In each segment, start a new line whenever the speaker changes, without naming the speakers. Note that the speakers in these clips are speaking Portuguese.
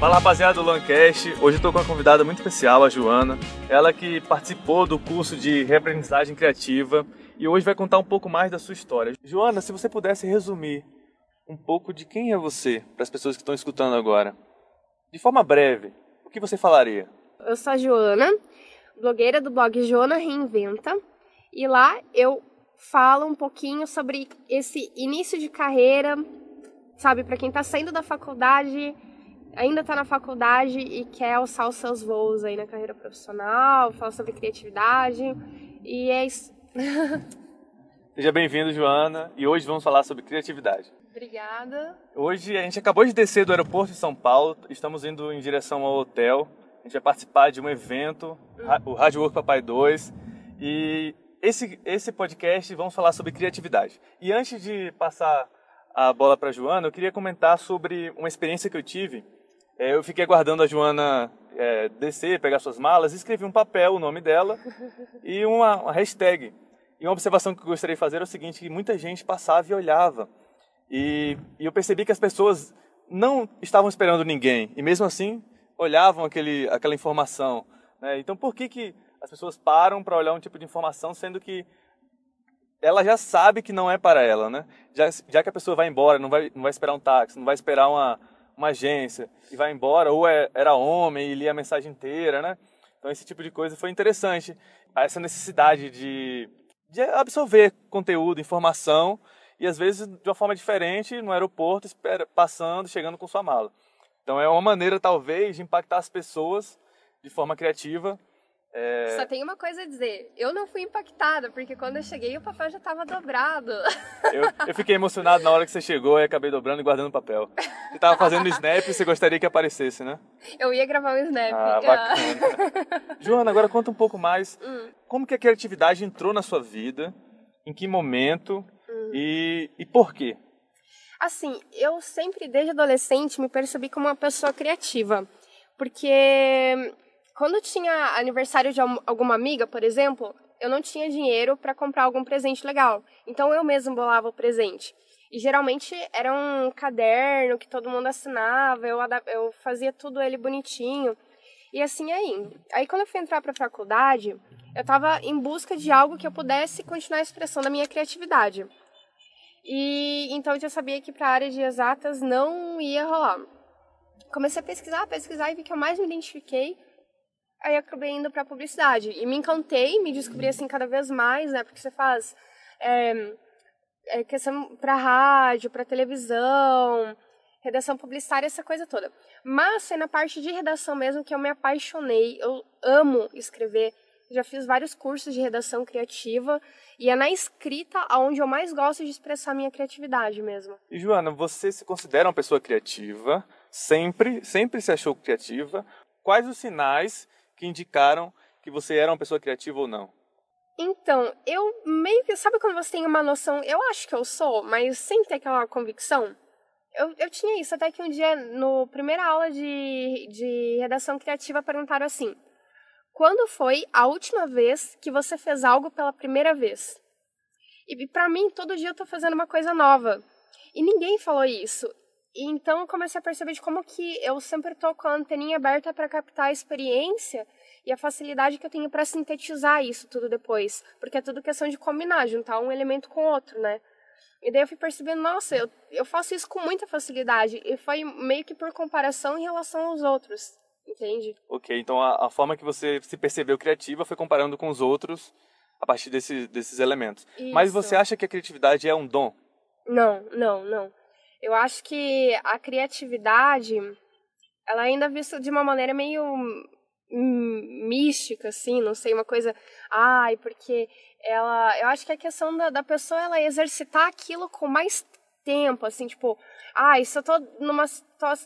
Fala rapaziada do Lancast, hoje tô com uma convidada muito especial, a Joana. Ela que participou do curso de reaprendizagem criativa e hoje vai contar um pouco mais da sua história. Joana, se você pudesse resumir um pouco de quem é você para as pessoas que estão escutando agora, de forma breve, o que você falaria?
Eu sou a Joana, blogueira do blog Joana Reinventa, e lá eu falo um pouquinho sobre esse início de carreira, sabe, para quem está saindo da faculdade, ainda está na faculdade e quer alçar os seus voos aí na carreira profissional, fala sobre criatividade, e é isso.
Seja bem-vindo, Joana, e hoje vamos falar sobre criatividade.
Obrigada.
Hoje a gente acabou de descer do aeroporto de São Paulo, estamos indo em direção ao hotel. A gente vai participar de um evento, o Rádio Work Papai 2, e esse, esse podcast vamos falar sobre criatividade. E antes de passar a bola para a Joana, eu queria comentar sobre uma experiência que eu tive. É, eu fiquei aguardando a Joana é, descer, pegar suas malas, escrevi um papel, o nome dela e uma, uma hashtag. E uma observação que eu gostaria de fazer é o seguinte, que muita gente passava e olhava. E, e eu percebi que as pessoas não estavam esperando ninguém. E mesmo assim, olhavam aquele, aquela informação. Né? Então, por que, que as pessoas param para olhar um tipo de informação, sendo que ela já sabe que não é para ela, né? Já, já que a pessoa vai embora, não vai, não vai esperar um táxi, não vai esperar uma, uma agência e vai embora, ou é, era homem e lia a mensagem inteira, né? Então, esse tipo de coisa foi interessante. Essa necessidade de, de absorver conteúdo, informação, e às vezes de uma forma diferente, no aeroporto, passando, chegando com sua mala. Então, é uma maneira, talvez, de impactar as pessoas de forma criativa
é... Só tem uma coisa a dizer, eu não fui impactada, porque quando eu cheguei o papel já estava dobrado.
Eu, eu, fiquei emocionado na hora que você chegou e acabei dobrando e guardando o papel. Você estava fazendo snap e você gostaria que aparecesse, né?
Eu ia gravar o snap.
Ah, bacana. Joana, agora conta um pouco mais. Hum. Como que a criatividade entrou na sua vida? Em que momento? Hum. E, e por quê?
Assim, eu sempre, desde adolescente, me percebi como uma pessoa criativa. Porque quando tinha aniversário de alguma amiga, por exemplo, eu não tinha dinheiro para comprar algum presente legal. Então eu mesmo bolava o presente. E geralmente era um caderno que todo mundo assinava, eu, eu fazia tudo ele bonitinho. E assim aí. Aí quando eu fui entrar para a faculdade, eu estava em busca de algo que eu pudesse continuar a minha criatividade. E então eu já sabia que para a área de exatas não ia rolar. Comecei a pesquisar, pesquisar e vi que eu mais me identifiquei Aí acabei indo para publicidade e me encantei, me descobri assim cada vez mais, né? Porque você faz é, é questão para rádio, para televisão, redação publicitária, essa coisa toda. Mas foi na parte de redação mesmo que eu me apaixonei. Eu amo escrever. Já fiz vários cursos de redação criativa e é na escrita onde eu mais gosto de expressar minha criatividade mesmo.
E Joana, você se considera uma pessoa criativa? Sempre, sempre se achou criativa? Quais os sinais que indicaram que você era uma pessoa criativa ou não?
Então, eu meio que. Sabe quando você tem uma noção? Eu acho que eu sou, mas sem ter aquela convicção? Eu, eu tinha isso, até que um dia, no primeira aula de, de redação criativa, perguntaram assim: Quando foi a última vez que você fez algo pela primeira vez? E para mim, todo dia eu tô fazendo uma coisa nova. E ninguém falou isso. E então eu comecei a perceber de como que eu sempre tô com a anteninha aberta para captar a experiência e a facilidade que eu tenho para sintetizar isso tudo depois, porque é tudo questão de combinar, juntar um elemento com outro, né? E daí eu fui percebendo, nossa, eu, eu faço isso com muita facilidade e foi meio que por comparação em relação aos outros, entende?
Ok, então a, a forma que você se percebeu criativa foi comparando com os outros a partir desse, desses elementos. Isso. Mas você acha que a criatividade é um dom?
Não, não, não. Eu acho que a criatividade, ela ainda é vista de uma maneira meio mística, assim, não sei, uma coisa, ai, porque ela, eu acho que a questão da, da pessoa, ela exercitar aquilo com mais tempo, assim, tipo, ah, se eu tô numa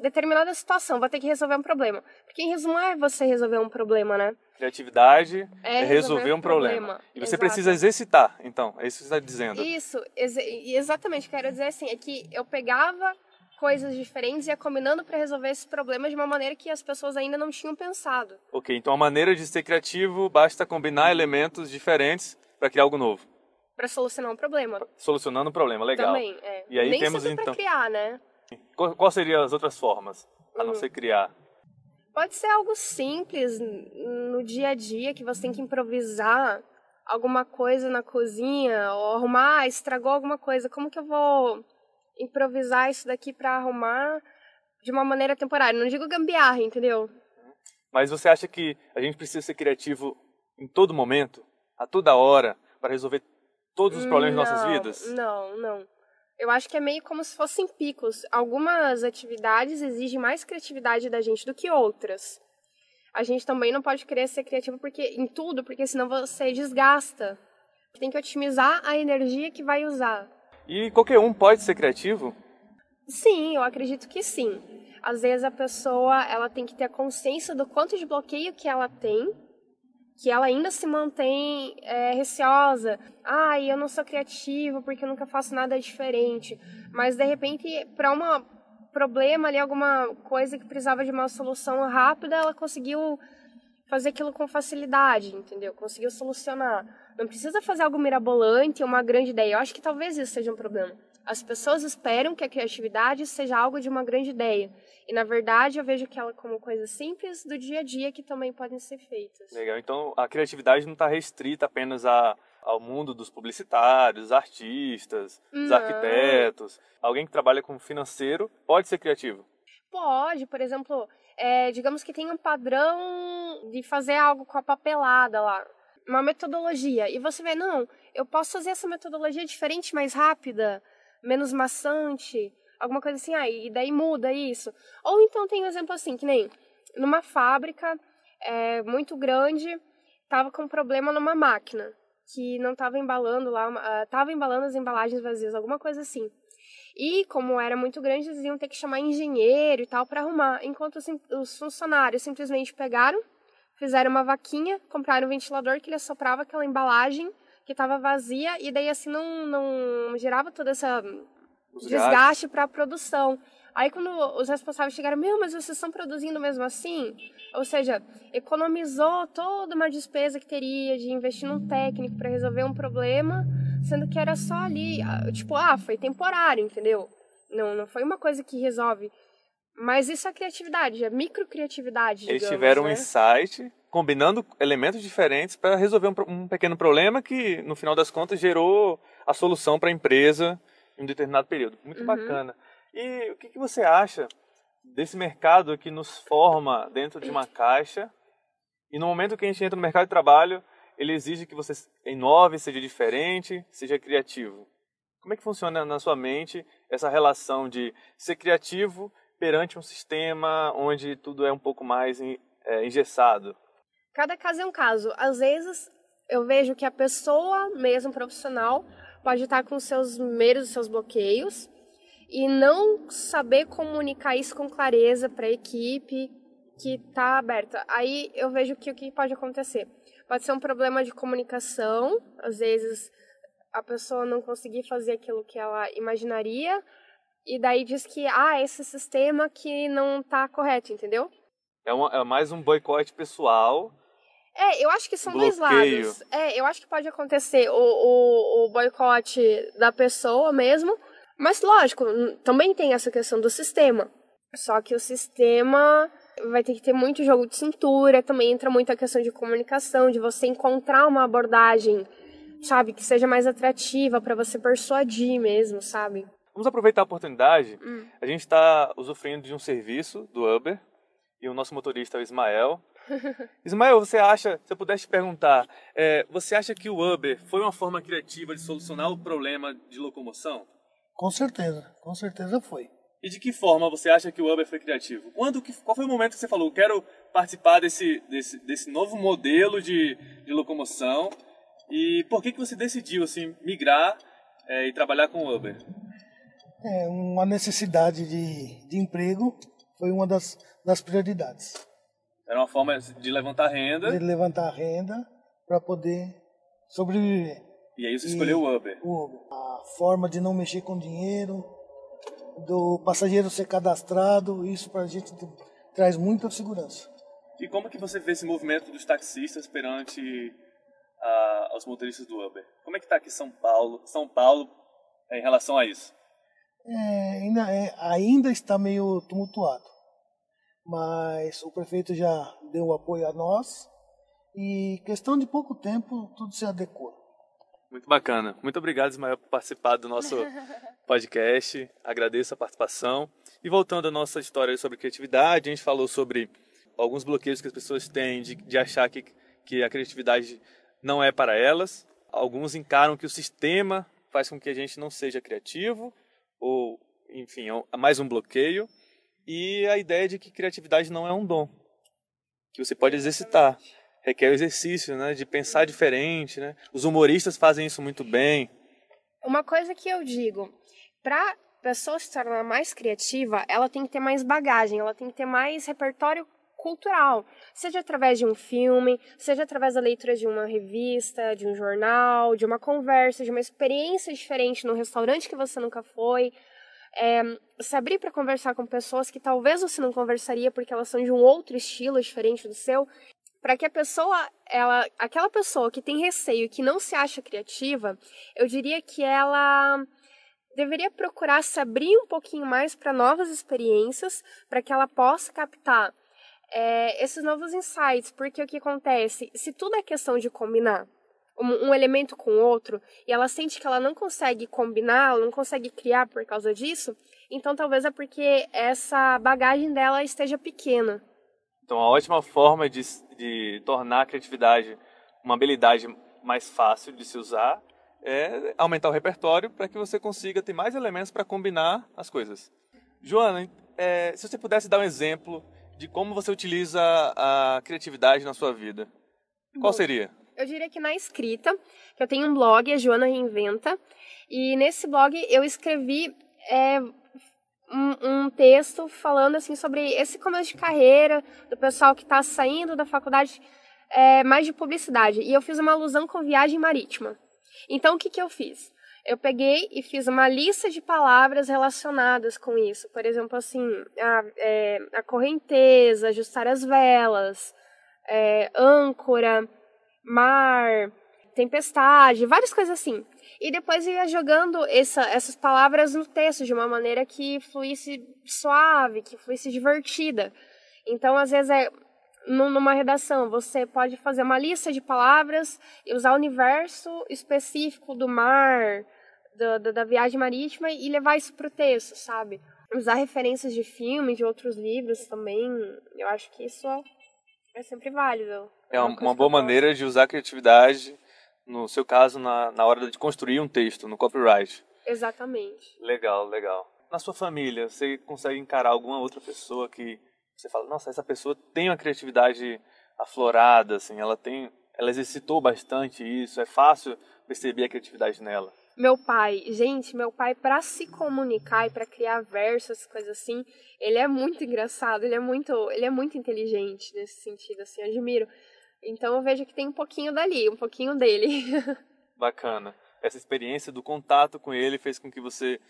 determinada situação, vou ter que resolver um problema. Porque, em resumo, é você resolver um problema, né?
Criatividade é, é resolver um problema. problema. E você Exato. precisa exercitar, então, é isso que você está dizendo.
Isso, ex exatamente, quero dizer assim, é que eu pegava coisas diferentes e ia combinando para resolver esses problemas de uma maneira que as pessoas ainda não tinham pensado.
Ok, então a maneira de ser criativo basta combinar elementos diferentes para criar algo novo
para solucionar um problema.
Solucionando um problema, legal.
Também, é.
E aí
Nem
temos
então.
Pra
criar, né?
Qual, qual seriam as outras formas a hum. não ser criar?
Pode ser algo simples no dia a dia que você tem que improvisar alguma coisa na cozinha ou arrumar, ah, estragou alguma coisa. Como que eu vou improvisar isso daqui para arrumar de uma maneira temporária? Não digo gambiarra, entendeu?
Mas você acha que a gente precisa ser criativo em todo momento, a toda hora, para resolver todos os problemas
não,
de nossas vidas?
Não, não. Eu acho que é meio como se fossem picos. Algumas atividades exigem mais criatividade da gente do que outras. A gente também não pode querer ser criativo porque em tudo, porque senão você desgasta. Tem que otimizar a energia que vai usar.
E qualquer um pode ser criativo?
Sim, eu acredito que sim. Às vezes a pessoa ela tem que ter a consciência do quanto de bloqueio que ela tem que ela ainda se mantém é, receosa. Ah, eu não sou criativa porque eu nunca faço nada diferente. Mas de repente, para um problema ali, alguma coisa que precisava de uma solução rápida, ela conseguiu fazer aquilo com facilidade, entendeu? Conseguiu solucionar. Não precisa fazer algo mirabolante, uma grande ideia. Eu acho que talvez isso seja um problema. As pessoas esperam que a criatividade seja algo de uma grande ideia. E na verdade eu vejo que ela como coisas simples do dia a dia que também podem ser feitas.
Legal. Então a criatividade não está restrita apenas a, ao mundo dos publicitários, artistas, dos não. arquitetos. Alguém que trabalha com financeiro pode ser criativo.
Pode, por exemplo, é, digamos que tem um padrão de fazer algo com a papelada lá, uma metodologia, e você vê, não, eu posso fazer essa metodologia diferente, mais rápida, menos maçante, alguma coisa assim, ah, e daí muda isso. Ou então tem um exemplo assim, que nem numa fábrica é, muito grande, tava com problema numa máquina, que não tava embalando lá, uh, tava embalando as embalagens vazias, alguma coisa assim. E como era muito grande, eles iam ter que chamar engenheiro e tal para arrumar, enquanto os, os funcionários simplesmente pegaram, fizeram uma vaquinha, compraram um ventilador que ele assoprava aquela embalagem que estava vazia e daí assim não, não gerava toda essa desgaste para a produção. Aí quando os responsáveis chegaram, meu, mas vocês estão produzindo mesmo assim? Ou seja, economizou toda uma despesa que teria de investir num técnico para resolver um problema, sendo que era só ali, tipo, ah, foi temporário, entendeu? Não, não foi uma coisa que resolve. Mas isso é criatividade, é microcriatividade.
Eles
digamos,
tiveram
né?
um insight combinando elementos diferentes para resolver um, um pequeno problema que, no final das contas, gerou a solução para a empresa em um determinado período. Muito uhum. bacana. E o que, que você acha desse mercado que nos forma dentro de uma caixa e no momento que a gente entra no mercado de trabalho, ele exige que você inove, seja diferente, seja criativo. Como é que funciona na sua mente essa relação de ser criativo perante um sistema onde tudo é um pouco mais é, engessado?
Cada caso é um caso. Às vezes eu vejo que a pessoa, mesmo profissional, pode estar com seus medos, seus bloqueios e não saber comunicar isso com clareza para a equipe que está aberta. Aí eu vejo que o que pode acontecer pode ser um problema de comunicação, às vezes a pessoa não conseguir fazer aquilo que ela imaginaria e daí diz que ah esse sistema que não está correto, entendeu?
É, uma, é mais um boicote pessoal
é, eu acho que são Bloqueio. dois lados. É, eu acho que pode acontecer o, o, o boicote da pessoa mesmo, mas lógico, também tem essa questão do sistema. Só que o sistema vai ter que ter muito jogo de cintura, também entra muito a questão de comunicação, de você encontrar uma abordagem, sabe, que seja mais atrativa para você persuadir mesmo, sabe?
Vamos aproveitar a oportunidade. Hum. A gente está usufruindo de um serviço do Uber e o nosso motorista é o Ismael. Ismael, você acha, se eu pudesse te perguntar, é, você acha que o Uber foi uma forma criativa de solucionar o problema de locomoção?
Com certeza, com certeza foi.
E de que forma você acha que o Uber foi criativo? Quando, qual foi o momento que você falou, quero participar desse, desse, desse novo modelo de, de locomoção? E por que, que você decidiu assim, migrar é, e trabalhar com o Uber?
É, uma necessidade de, de emprego foi uma das, das prioridades.
Era uma forma de levantar renda.
De levantar renda para poder sobreviver.
E aí você escolheu o Uber.
O Uber. A forma de não mexer com dinheiro, do passageiro ser cadastrado, isso para a gente traz muita segurança.
E como que você vê esse movimento dos taxistas perante a, aos motoristas do Uber? Como é que está aqui São Paulo, São Paulo em relação a isso?
É, ainda, é, ainda está meio tumultuado mas o prefeito já deu apoio a nós e questão de pouco tempo tudo se adequou.
Muito bacana. Muito obrigado, Ismael, por participar do nosso podcast. Agradeço a participação. E voltando à nossa história sobre criatividade, a gente falou sobre alguns bloqueios que as pessoas têm de, de achar que, que a criatividade não é para elas. Alguns encaram que o sistema faz com que a gente não seja criativo, ou, enfim, é mais um bloqueio. E a ideia de que criatividade não é um dom, que você pode exercitar. Requer o exercício, né, de pensar diferente, né? Os humoristas fazem isso muito bem.
Uma coisa que eu digo, para pessoa se tornar mais criativa, ela tem que ter mais bagagem, ela tem que ter mais repertório cultural, seja através de um filme, seja através da leitura de uma revista, de um jornal, de uma conversa, de uma experiência diferente no restaurante que você nunca foi. É, se abrir para conversar com pessoas que talvez você não conversaria porque elas são de um outro estilo diferente do seu, para que a pessoa, ela, aquela pessoa que tem receio, que não se acha criativa, eu diria que ela deveria procurar se abrir um pouquinho mais para novas experiências, para que ela possa captar é, esses novos insights, porque o que acontece? Se tudo é questão de combinar um, elemento com o outro e ela sente que ela não consegue combinar, ela não consegue criar por causa disso, então talvez é porque essa bagagem dela esteja pequena.
Então, a ótima forma de, de tornar a criatividade uma habilidade mais fácil de se usar é aumentar o repertório para que você consiga ter mais elementos para combinar as coisas. Joana, é, se você pudesse dar um exemplo de como você utiliza a criatividade na sua vida, qual Bom, seria?
Eu diria que na escrita, que eu tenho um blog, a Joana Reinventa, e nesse blog eu escrevi é, um, um, texto falando assim sobre esse começo de carreira do pessoal que está saindo da faculdade é, mais de publicidade. E eu fiz uma alusão com viagem marítima. Então, o que, que eu fiz? Eu peguei e fiz uma lista de palavras relacionadas com isso. Por exemplo, assim, a, é, a correnteza, ajustar as velas, é, âncora, mar, tempestade, várias coisas assim. E depois ia jogando essa, essas palavras no texto de uma maneira que fluísse suave, que fluísse divertida. Então, às vezes, é, numa redação, você pode fazer uma lista de palavras e usar o universo específico do mar, do, do, da viagem marítima e levar isso para o texto, sabe? Usar referências de filme, de outros livros também, eu acho que isso é sempre válido.
É uma, uma boa maneira de usar a criatividade, no seu caso, na, na hora de construir um texto, no copyright.
Exatamente.
Legal, legal. Na sua família, você consegue encarar alguma outra pessoa que você fala, nossa, essa pessoa tem uma criatividade aflorada, assim, ela tem, ela exercitou bastante isso, é fácil perceber a criatividade nela.
Meu pai, gente, meu pai para se comunicar e para criar versos, coisas assim, ele é muito engraçado, ele é muito, ele é muito inteligente nesse sentido, assim, admiro. Então eu vejo que tem um pouquinho dali, um pouquinho dele.
Bacana. Essa experiência do contato com ele fez com que você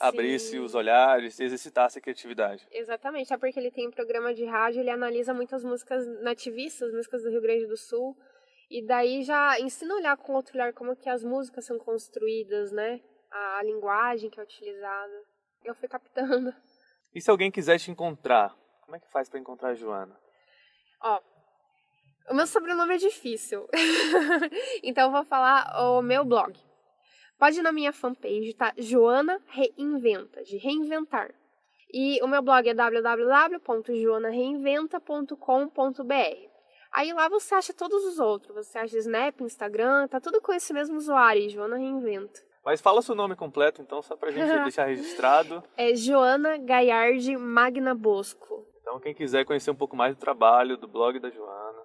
abrisse os olhares e exercitasse a criatividade.
Exatamente, é porque ele tem um programa de rádio, ele analisa muitas músicas nativistas, músicas do Rio Grande do Sul, e daí já ensina a olhar com outro olhar como que as músicas são construídas, né? A, a linguagem que é utilizada. Eu fui captando.
E se alguém quiser te encontrar, como é que faz para encontrar a Joana?
Ó, o meu sobrenome é difícil. então eu vou falar o meu blog. Pode ir na minha fanpage, tá? Joana Reinventa, de reinventar. E o meu blog é www.joanareinventa.com.br. Aí lá você acha todos os outros. Você acha Snap, Instagram, tá tudo com esse mesmo usuário, Joana Reinventa.
Mas fala seu nome completo, então, só pra gente deixar registrado.
É Joana Gaiardi Magna Bosco.
Então, quem quiser conhecer um pouco mais do trabalho, do blog da Joana,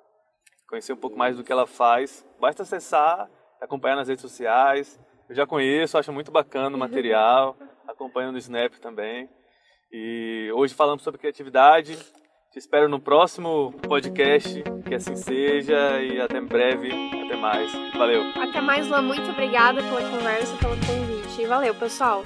conhecer um pouco mais do que ela faz, basta acessar, acompanhar nas redes sociais, eu já conheço, acho muito bacana o material, acompanho no Snap também. E hoje falamos sobre criatividade. Te espero no próximo podcast, que assim seja, e até breve, até mais. Valeu.
Até mais, Luan. Muito obrigada pela conversa, pelo convite. Valeu, pessoal.